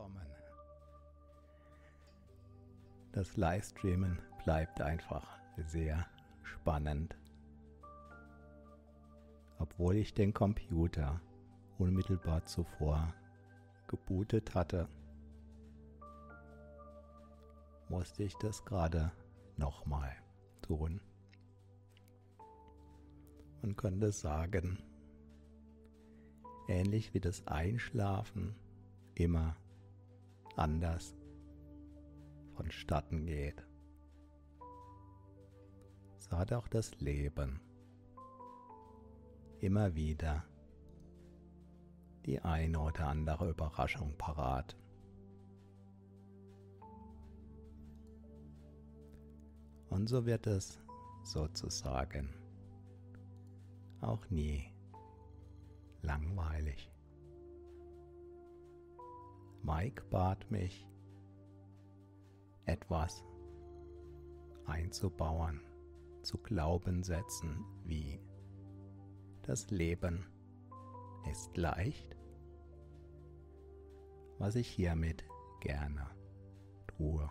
Willkommen. Das Livestreamen bleibt einfach sehr spannend. Obwohl ich den Computer unmittelbar zuvor gebootet hatte, musste ich das gerade nochmal tun. Man könnte sagen, ähnlich wie das Einschlafen immer anders vonstatten geht. So hat auch das Leben immer wieder die eine oder andere Überraschung parat. Und so wird es sozusagen auch nie langweilig. Mike bat mich, etwas einzubauen, zu Glaubenssätzen wie das Leben ist leicht, was ich hiermit gerne tue.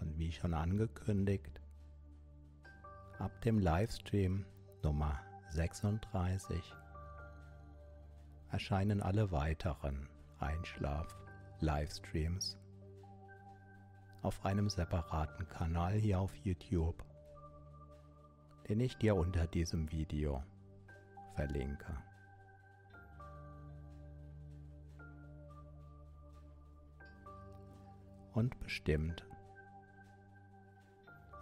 Und wie schon angekündigt, ab dem Livestream Nummer 36 erscheinen alle weiteren Einschlaf-Livestreams auf einem separaten Kanal hier auf YouTube, den ich dir unter diesem Video verlinke. Und bestimmt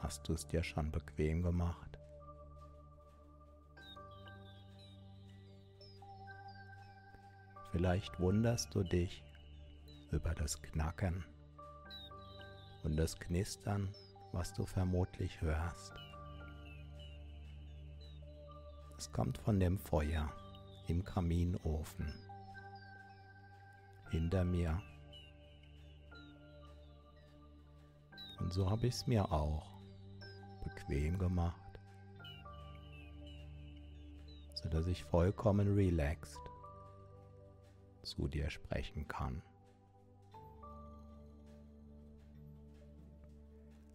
hast du es dir schon bequem gemacht Vielleicht wunderst du dich über das Knacken und das Knistern, was du vermutlich hörst. Es kommt von dem Feuer im Kaminofen hinter mir. Und so habe ich es mir auch bequem gemacht, sodass ich vollkommen relaxed zu dir sprechen kann.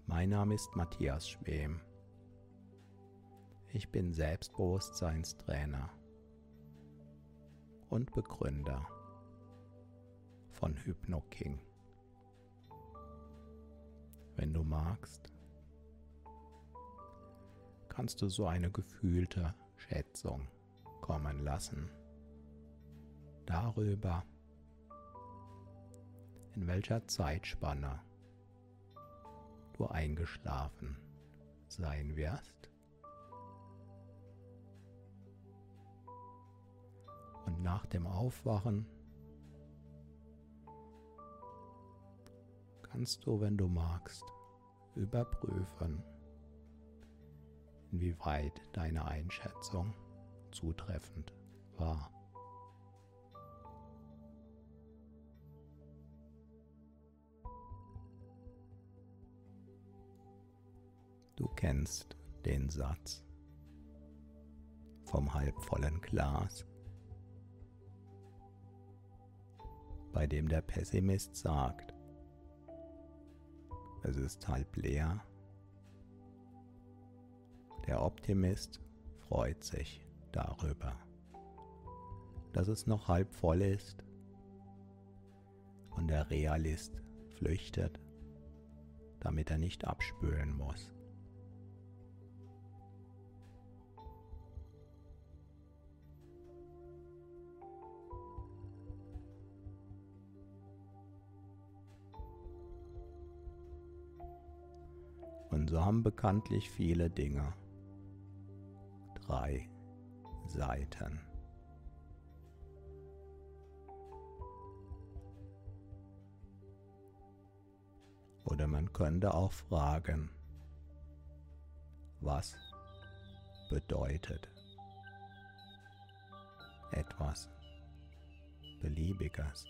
Mein Name ist Matthias Schwem. Ich bin Selbstbewusstseinstrainer und Begründer von HypnoKing. Wenn du magst, kannst du so eine gefühlte Schätzung kommen lassen darüber, in welcher Zeitspanne du eingeschlafen sein wirst. Und nach dem Aufwachen kannst du, wenn du magst, überprüfen, inwieweit deine Einschätzung zutreffend war. Kennst den Satz vom halbvollen Glas, bei dem der Pessimist sagt, es ist halb leer. Der Optimist freut sich darüber, dass es noch halb voll ist und der Realist flüchtet, damit er nicht abspülen muss. Und so haben bekanntlich viele Dinge drei Seiten. Oder man könnte auch fragen, was bedeutet etwas Beliebiges?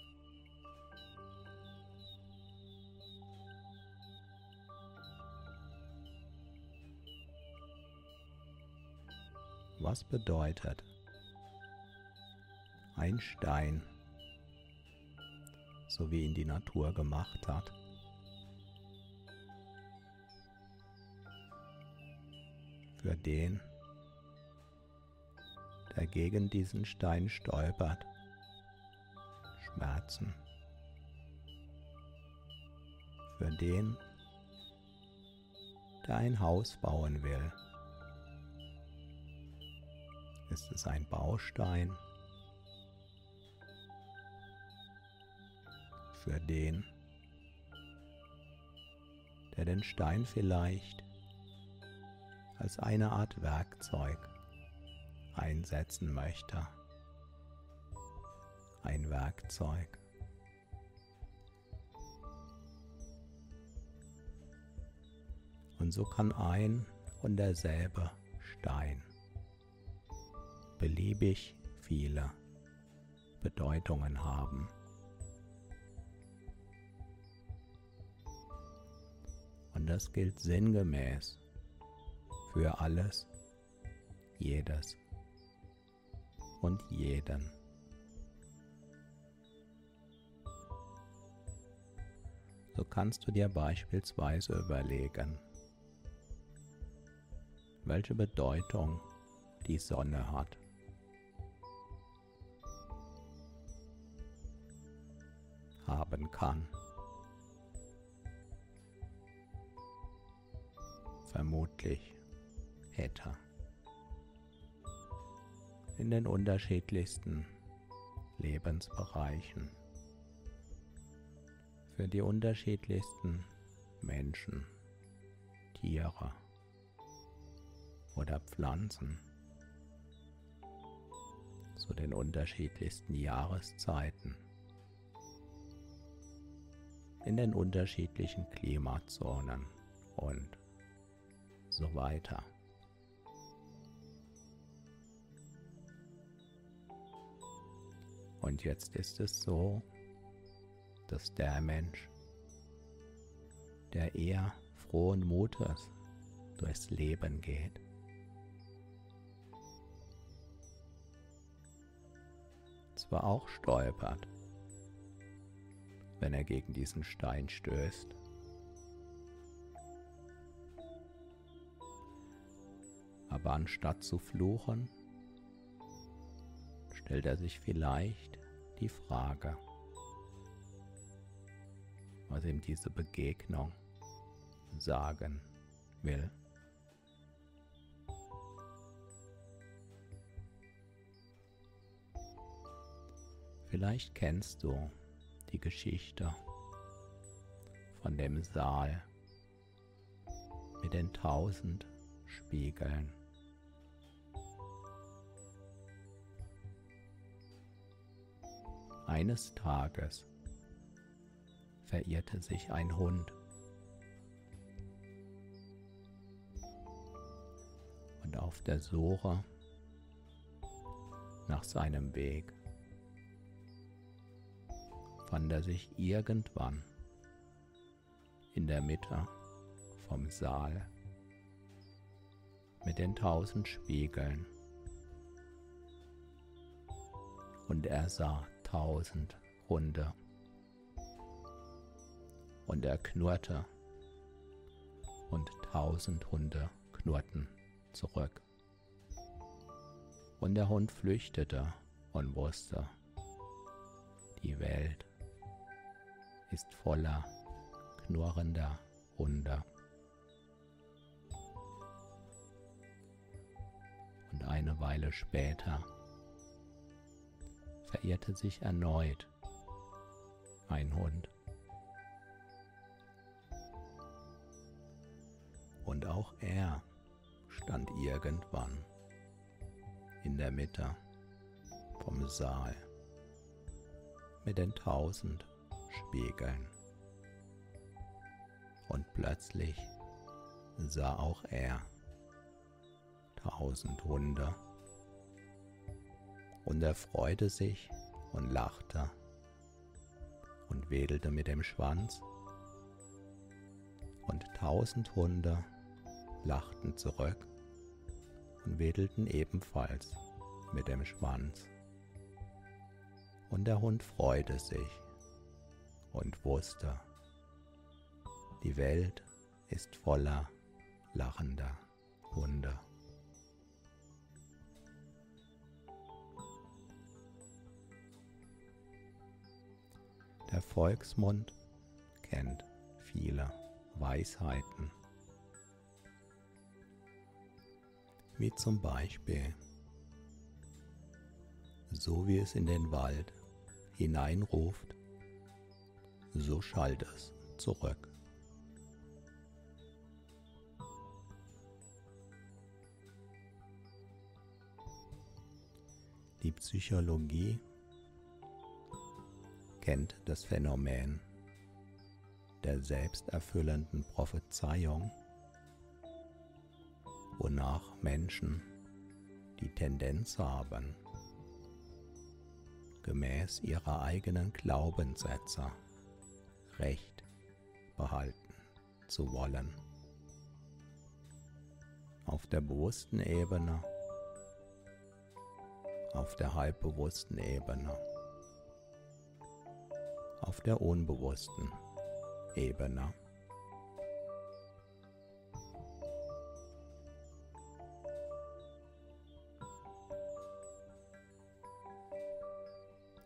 Was bedeutet ein Stein, so wie ihn die Natur gemacht hat? Für den, der gegen diesen Stein stolpert, Schmerzen. Für den, der ein Haus bauen will, ist es ein Baustein für den, der den Stein vielleicht als eine Art Werkzeug einsetzen möchte. Ein Werkzeug. Und so kann ein und derselbe Stein beliebig viele Bedeutungen haben. Und das gilt sinngemäß für alles, jedes und jeden. So kannst du dir beispielsweise überlegen, welche Bedeutung die Sonne hat. Haben kann. Vermutlich hätte. In den unterschiedlichsten Lebensbereichen. Für die unterschiedlichsten Menschen, Tiere oder Pflanzen zu den unterschiedlichsten Jahreszeiten in den unterschiedlichen Klimazonen und so weiter. Und jetzt ist es so, dass der Mensch, der eher frohen Mutes durchs Leben geht, zwar auch stolpert, wenn er gegen diesen Stein stößt. Aber anstatt zu fluchen, stellt er sich vielleicht die Frage, was ihm diese Begegnung sagen will. Vielleicht kennst du die Geschichte von dem Saal mit den tausend Spiegeln. Eines Tages verirrte sich ein Hund. Und auf der Suche nach seinem Weg fand er sich irgendwann in der Mitte vom Saal mit den tausend Spiegeln. Und er sah tausend Hunde. Und er knurrte. Und tausend Hunde knurrten zurück. Und der Hund flüchtete und wusste, die Welt ist voller knurrender Hunde. Und eine Weile später verirrte sich erneut ein Hund. Und auch er stand irgendwann in der Mitte vom Saal mit den tausend Spiegeln. Und plötzlich sah auch er tausend Hunde. Und er freute sich und lachte und wedelte mit dem Schwanz. Und tausend Hunde lachten zurück und wedelten ebenfalls mit dem Schwanz. Und der Hund freute sich und wusste, die Welt ist voller lachender Hunde. Der Volksmund kennt viele Weisheiten, wie zum Beispiel, so wie es in den Wald hineinruft, so schallt es zurück. Die Psychologie kennt das Phänomen der selbsterfüllenden Prophezeiung, wonach Menschen die Tendenz haben, gemäß ihrer eigenen Glaubenssätze Recht behalten zu wollen. Auf der bewussten Ebene, auf der halbbewussten Ebene, auf der unbewussten Ebene.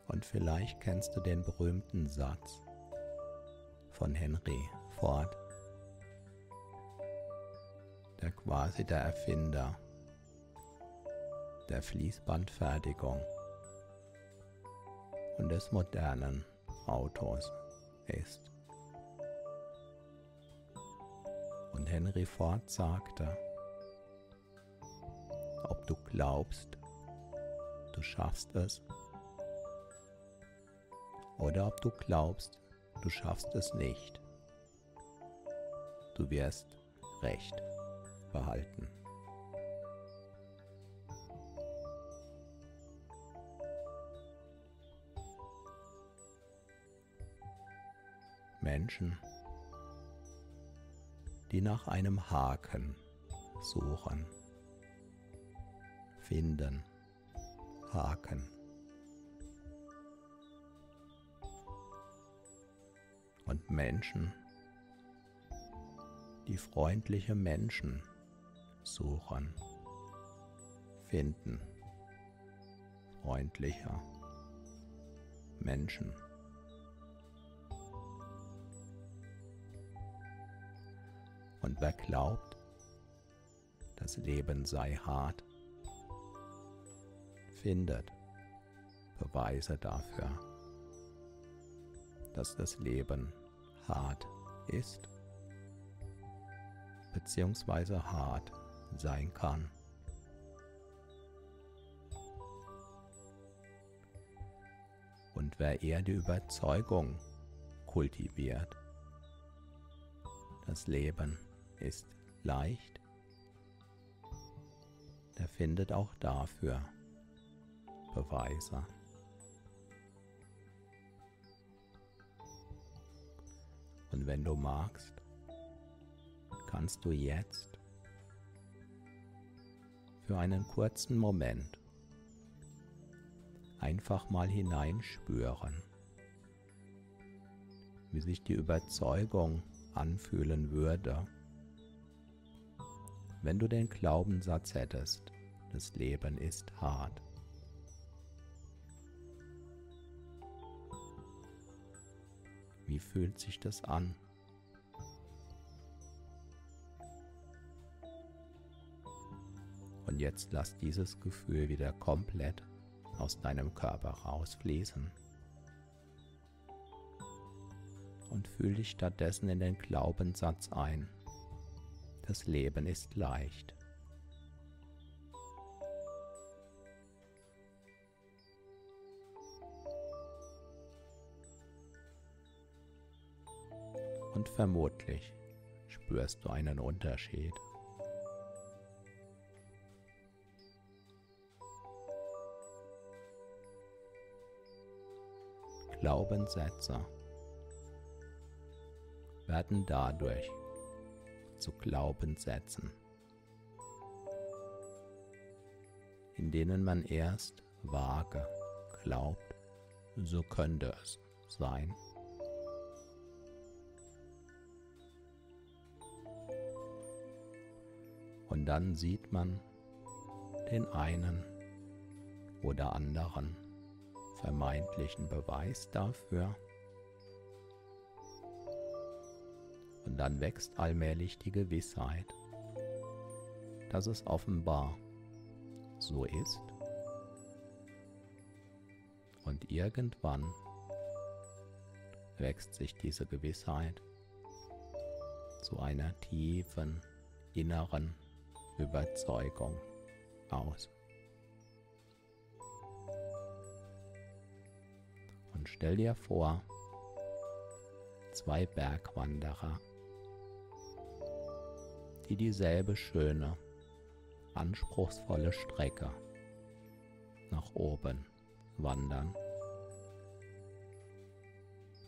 Und vielleicht kennst du den berühmten Satz, von Henry Ford, der quasi der Erfinder der Fließbandfertigung und des modernen Autos ist. Und Henry Ford sagte, ob du glaubst, du schaffst es, oder ob du glaubst, du schaffst es nicht. Du wirst Recht behalten. Menschen, die nach einem Haken suchen, finden Haken. Menschen, die freundliche Menschen suchen, finden freundlicher Menschen. Und wer glaubt, das Leben sei hart, findet Beweise dafür, dass das Leben hart ist beziehungsweise hart sein kann. Und wer eher die Überzeugung kultiviert. Das Leben ist leicht, der findet auch dafür Beweise. Und wenn du magst, kannst du jetzt für einen kurzen Moment einfach mal hineinspüren, wie sich die Überzeugung anfühlen würde, wenn du den Glaubenssatz hättest, das Leben ist hart. Fühlt sich das an? Und jetzt lass dieses Gefühl wieder komplett aus deinem Körper rausfließen. Und fühl dich stattdessen in den Glaubenssatz ein. Das Leben ist leicht. Und vermutlich spürst du einen Unterschied. Glaubenssätze werden dadurch zu Glaubenssätzen, in denen man erst vage glaubt, so könnte es sein. Und dann sieht man den einen oder anderen vermeintlichen Beweis dafür. Und dann wächst allmählich die Gewissheit, dass es offenbar so ist. Und irgendwann wächst sich diese Gewissheit zu einer tiefen inneren Überzeugung aus. Und stell dir vor, zwei Bergwanderer, die dieselbe schöne, anspruchsvolle Strecke nach oben wandern.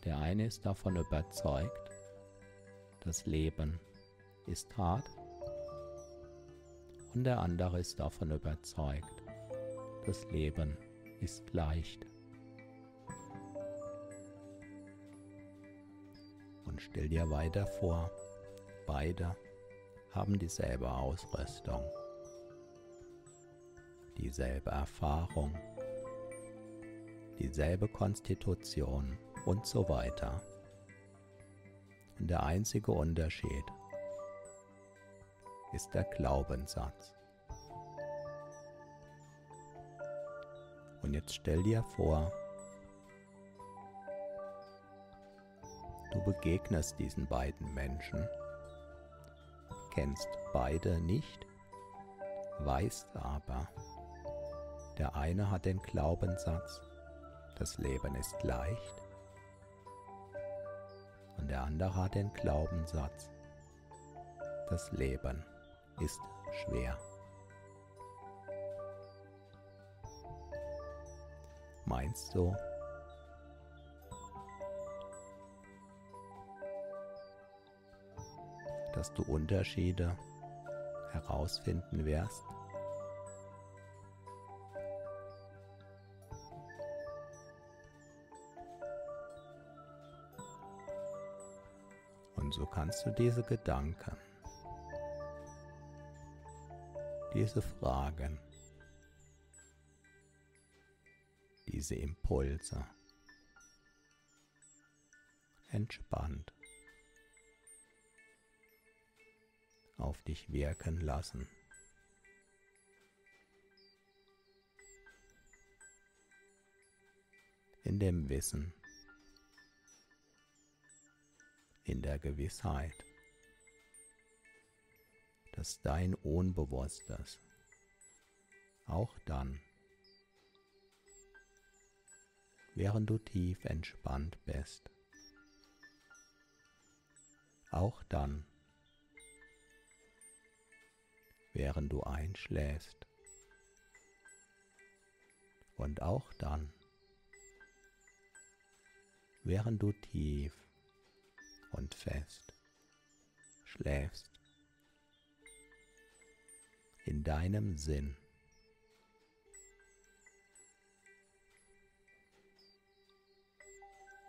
Der eine ist davon überzeugt, das Leben ist hart und der andere ist davon überzeugt, das Leben ist leicht. Und stell dir weiter vor, beide haben dieselbe Ausrüstung, dieselbe Erfahrung, dieselbe Konstitution und so weiter. Und der einzige Unterschied ist der Glaubenssatz. Und jetzt stell dir vor, du begegnest diesen beiden Menschen, kennst beide nicht, weißt aber, der eine hat den Glaubenssatz, das Leben ist leicht, und der andere hat den Glaubenssatz, das Leben ist schwer. Meinst du, dass du Unterschiede herausfinden wirst? Und so kannst du diese Gedanken diese Fragen, diese Impulse entspannt auf dich wirken lassen. In dem Wissen, in der Gewissheit, dass dein Unbewusstes auch dann, während du tief entspannt bist, Auch dann, während du einschläfst. Und auch dann, während du tief und fest schläfst in deinem Sinn.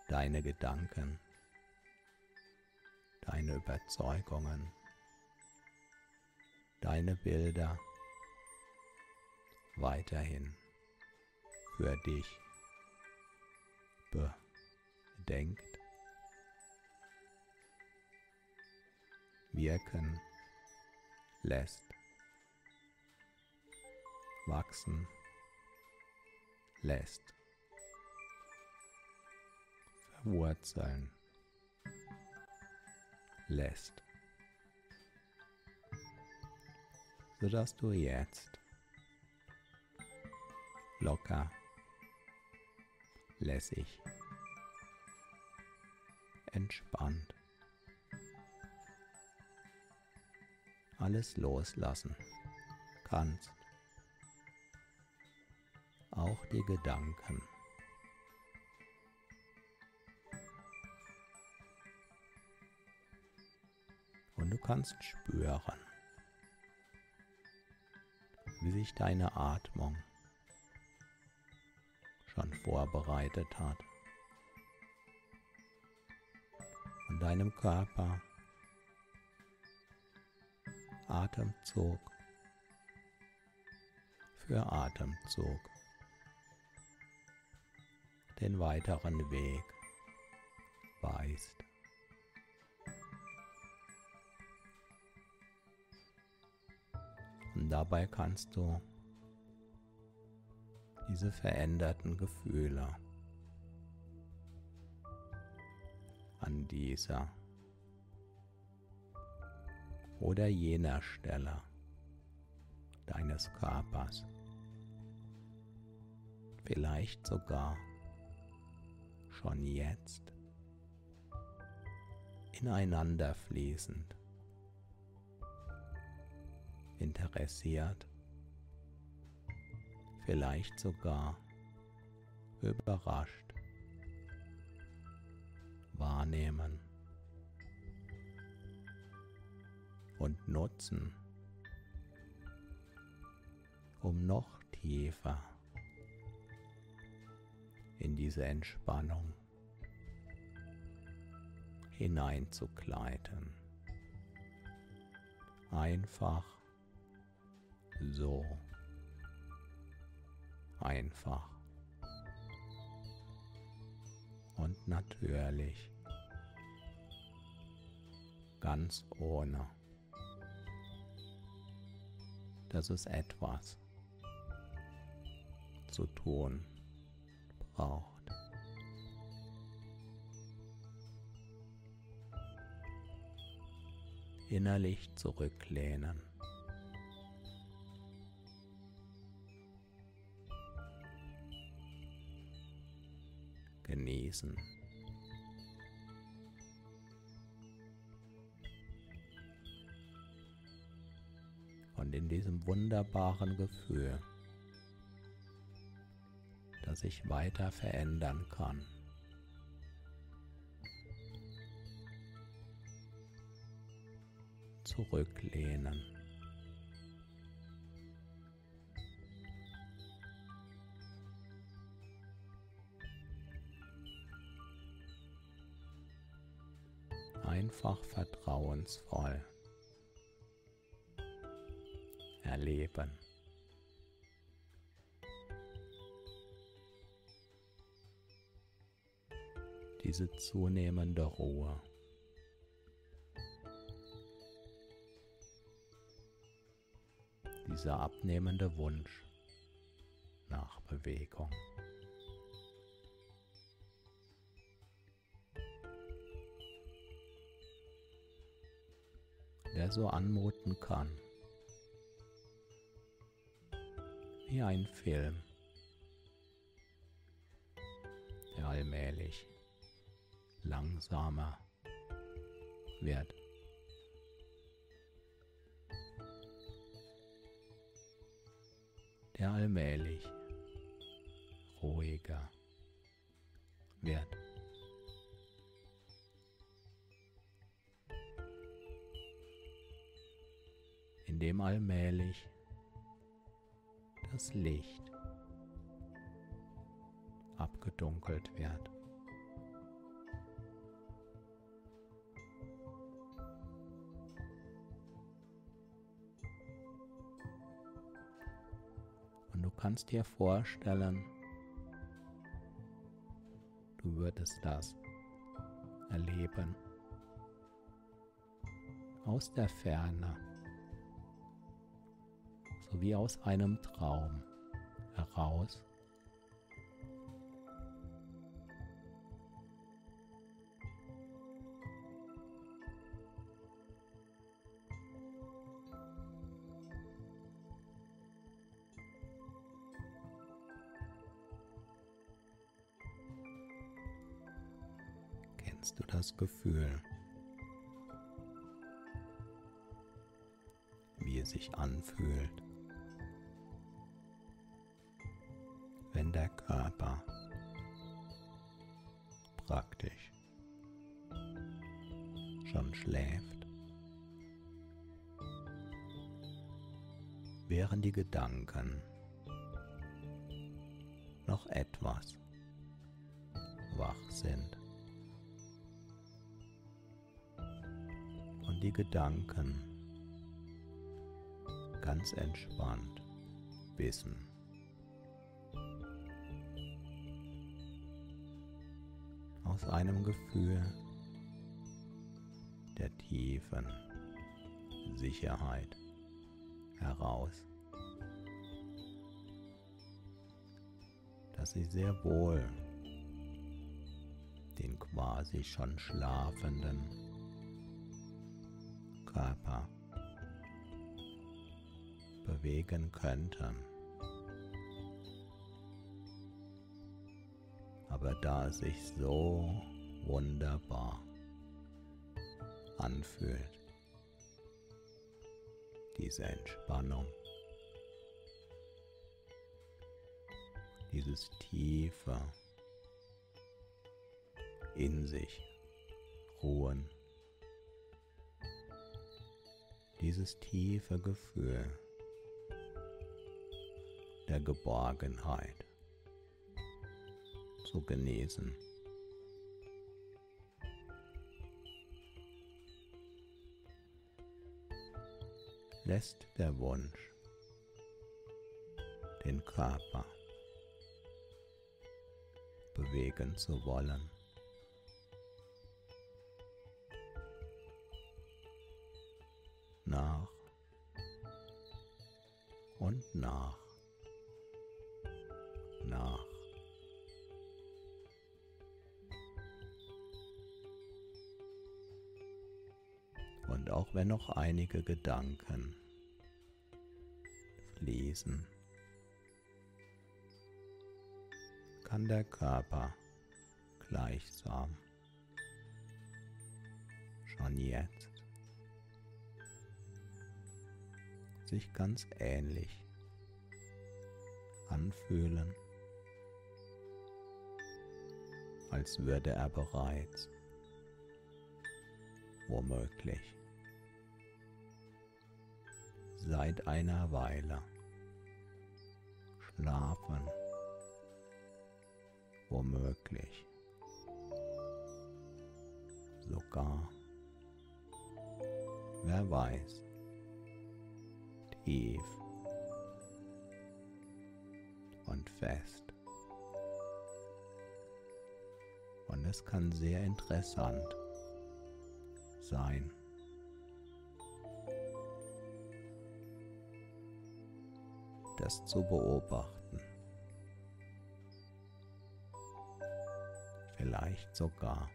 Deine Gedanken, deine Überzeugungen, deine Bilder weiterhin für dich bedenkt wirken lässt, wachsen lässt, verwurzeln lässt, sodass du jetzt locker, lässig, entspannt alles loslassen kannst. Auch die Gedanken. Und du kannst spüren, wie sich deine Atmung schon vorbereitet hat. Und deinem Körper Atemzug für Atemzug den weiteren Weg weist. Und dabei kannst du diese veränderten Gefühle an dieser oder jener Stelle deines Körpers. Vielleicht sogar schon jetzt ineinander fließend, interessiert, vielleicht sogar überrascht wahrnehmen. und nutzen, um noch tiefer in diese Entspannung hineinzugleiten. Einfach so. Einfach. Und natürlich. Ganz ohne dass es etwas zu tun braucht. Innerlich zurücklehnen. Genießen. und in diesem wunderbaren Gefühl, das sich weiter verändern kann. Zurücklehnen. Einfach vertrauensvoll. erleben. Diese zunehmende Ruhe. Dieser abnehmende Wunsch nach Bewegung. der so anmuten kann. wie ein Film, der allmählich langsamer wird. Der allmählich ruhiger wird. Indem allmählich das Licht abgedunkelt wird. Kannst dir vorstellen, du würdest das erleben aus der Ferne sowie aus einem Traum heraus. Das Gefühl, wie es sich anfühlt? wenn der Körper praktisch schon schläft, während die Gedanken noch etwas wach sind. Die Gedanken. Ganz entspannt wissen, aus einem Gefühl der tiefen Sicherheit heraus, dass sie sehr wohl den quasi schon schlafenden Körper bewegen könnten. aber da es sich so wunderbar anfühlt, diese Entspannung, dieses tiefe in sich ruhen, dieses tiefe Gefühl der Geborgenheit zu genesen. Lässt der Wunsch den Körper bewegen zu wollen. Nach und nach, nach. Und auch wenn noch einige Gedanken fließen, kann der Körper gleichsam schon jetzt sich ganz ähnlich anfühlen, als würde er bereits womöglich seit einer Weile schlafen, womöglich sogar, wer weiß, tief und fest. Und es kann sehr interessant sein. das zu beobachten. Vielleicht sogar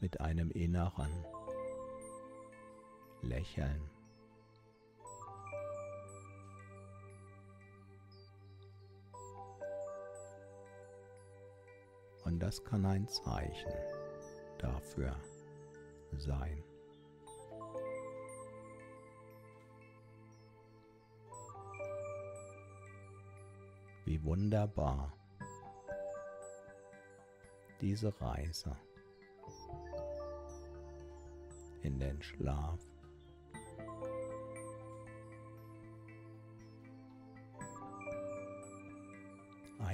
mit einem inneren Lächeln. Und das kann ein Zeichen dafür sein. Wie wunderbar diese Reise in den Schlaf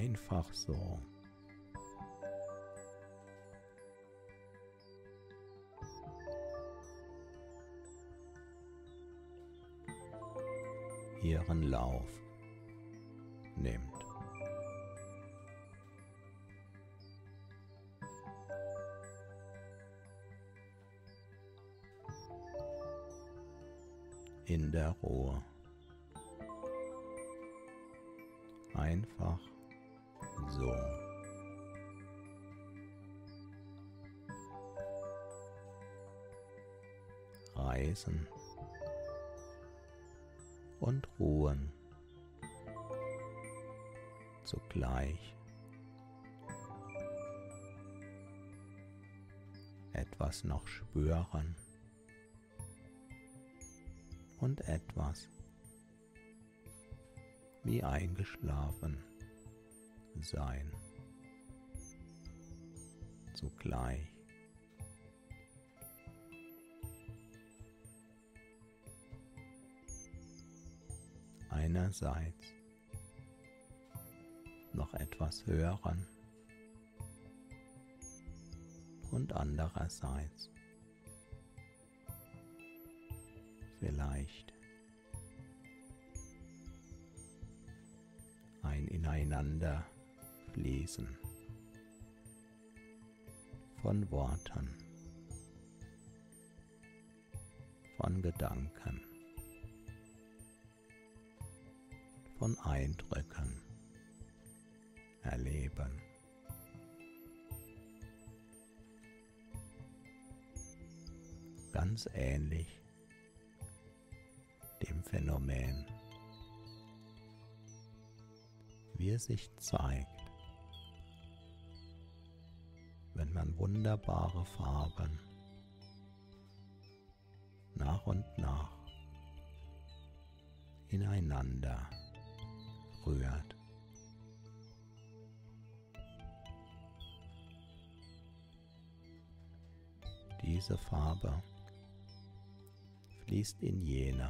einfach so. ihren Lauf nimmt. In der Ruhe. Einfach Reisen und ruhen zugleich. Etwas noch spüren und etwas wie eingeschlafen sein. Zugleich. Einerseits noch etwas hören und andererseits vielleicht ein Ineinander fließen von Worten, von Gedanken. Von Eindrücken erleben. Ganz ähnlich dem Phänomen, wie es sich zeigt, wenn man wunderbare Farben nach und nach ineinander rührt. Diese Farbe fließt in jene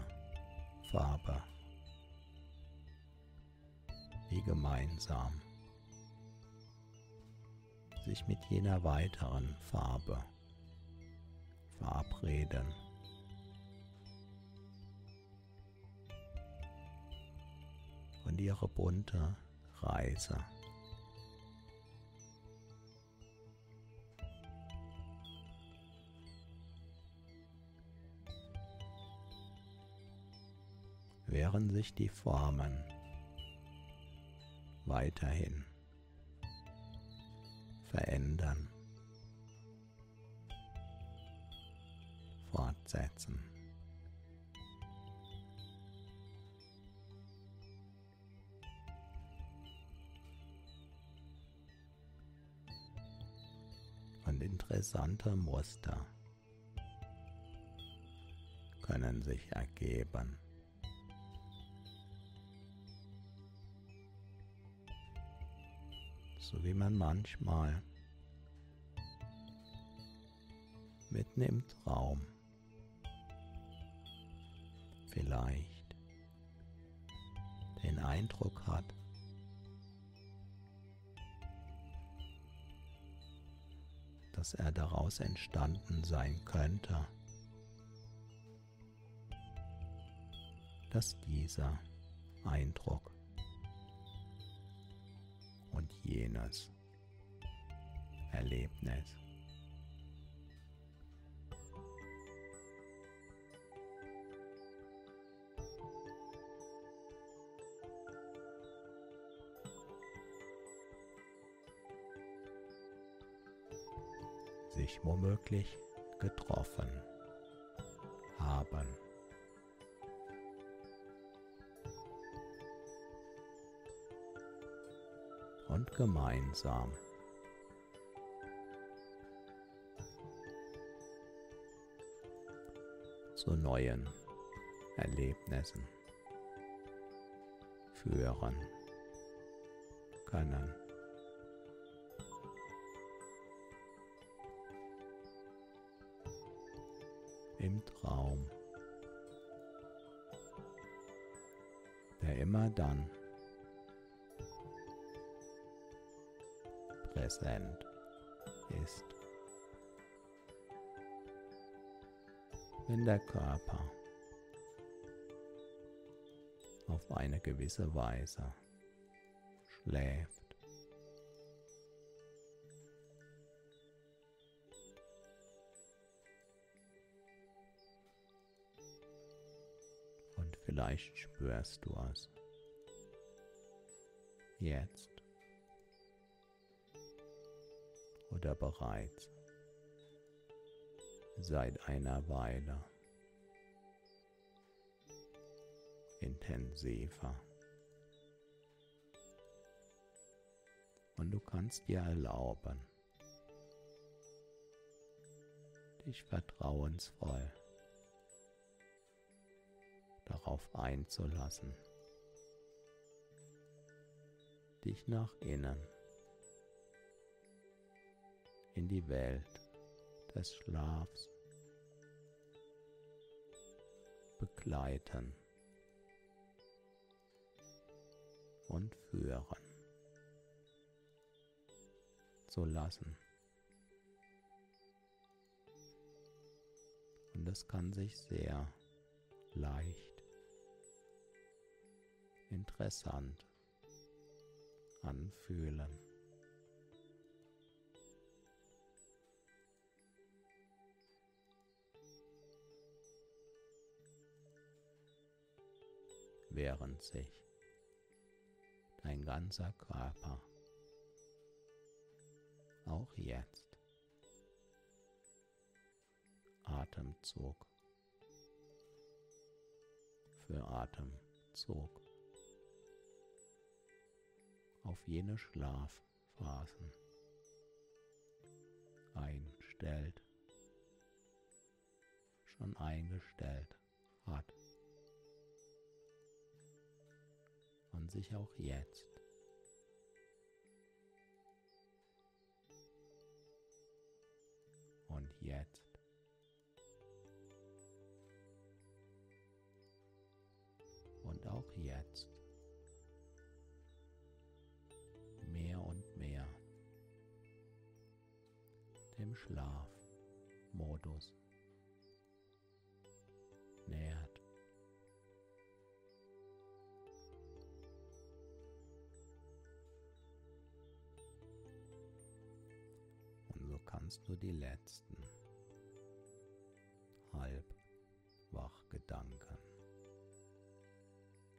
Farbe wie gemeinsam sich mit jener weiteren Farbe verabreden. Und ihre bunte Reise. Während sich die Formen weiterhin verändern, fortsetzen. Interessante Muster können sich ergeben. So wie man manchmal mitten im Traum vielleicht den Eindruck hat, dass er daraus entstanden sein könnte, dass dieser Eindruck und jenes Erlebnis mich womöglich getroffen haben. Und gemeinsam zu neuen Erlebnissen führen können. Im Traum, der immer dann präsent ist, wenn der Körper auf eine gewisse Weise schläft. Vielleicht spürst du es. Jetzt. Oder bereits. Seit einer Weile. Intensiver. Und du kannst dir erlauben, dich vertrauensvoll darauf einzulassen, dich nach innen. In die Welt des Schlafs. Begleiten. Und führen. Zu lassen. Und es kann sich sehr leicht, interessant anfühlen. während sich dein ganzer Körper auch jetzt Atemzug für Atemzug auf jene Schlafphasen einstellt, schon eingestellt hat. und sich auch jetzt und jetzt und auch jetzt Schlafmodus nähert. kannst du die letzten Halbwachgedanken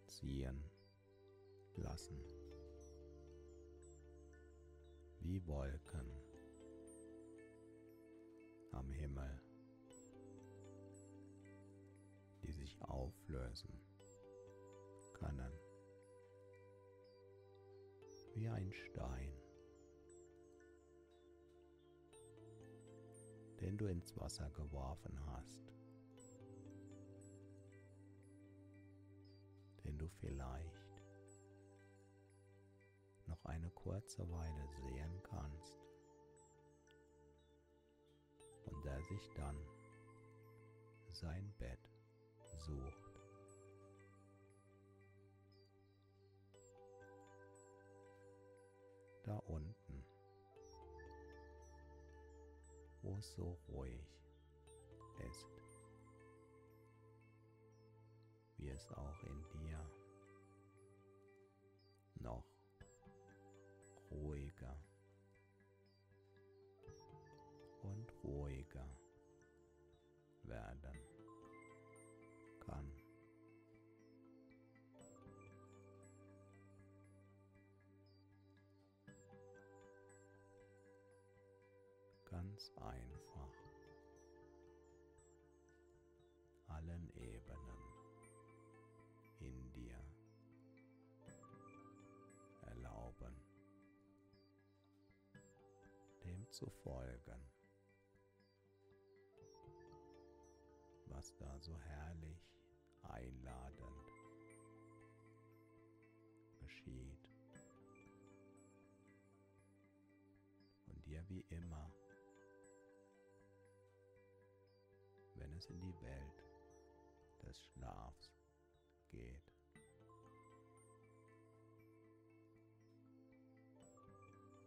ziehen lassen, wie Wolken am Himmel, die sich auflösen können, wie ein Stein. den du ins Wasser geworfen hast, den du vielleicht noch eine kurze Weile sehen kannst und der sich dann sein Bett sucht. Da unten wo es so ruhig ist, wie es auch in dir ganz einfach allen Ebenen in dir erlauben, dem zu folgen, was da so herrlich einladend geschieht. Und dir wie immer wenn es in die Welt des Schlafs geht.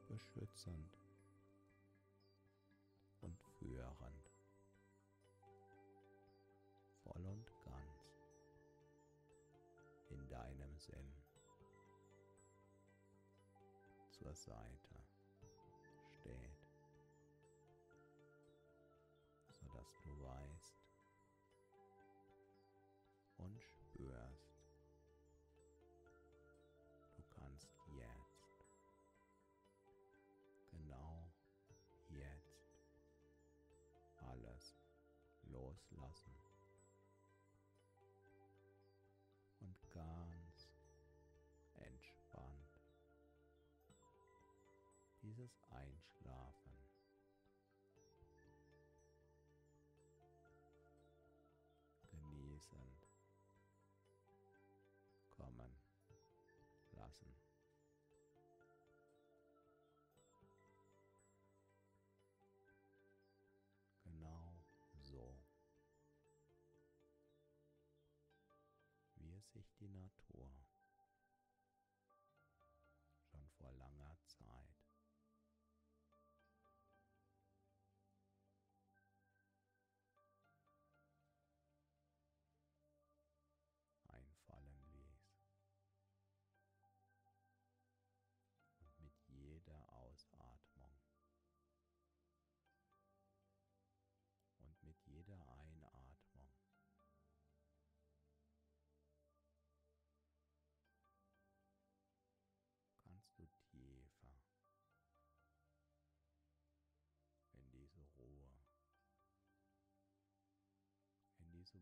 Beschützend und führend, voll und ganz in deinem Sinn zur Seite. loslassen. Und ganz entspannt dieses Einschlafen. sich die Natur.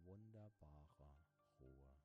wunderbarer Ruhe.